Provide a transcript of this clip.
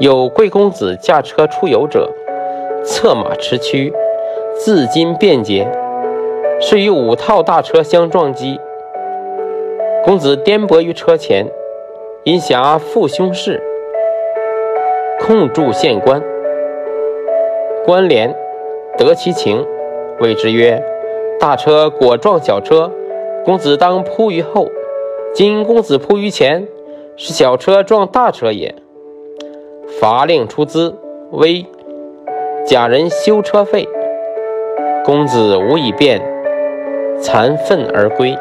有贵公子驾车出游者，策马驰驱，自矜便捷，是与五套大车相撞击。公子颠簸于车前，因辖父兄事，控住县官。官廉得其情，谓之曰：“大车果撞小车，公子当扑于后；今公子扑于前，是小车撞大车也。”罚令出资，威假人修车费。公子无以便，惭愤而归。